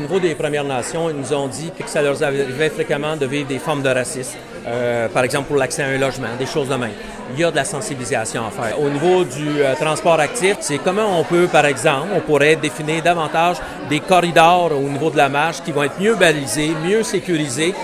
Au niveau des Premières Nations, ils nous ont dit que ça leur arrivait fréquemment de vivre des formes de racisme, euh, par exemple pour l'accès à un logement, des choses de même. Il y a de la sensibilisation à faire. Au niveau du euh, transport actif, c'est comment on peut, par exemple, on pourrait définir davantage des corridors au niveau de la marche qui vont être mieux balisés, mieux sécurisés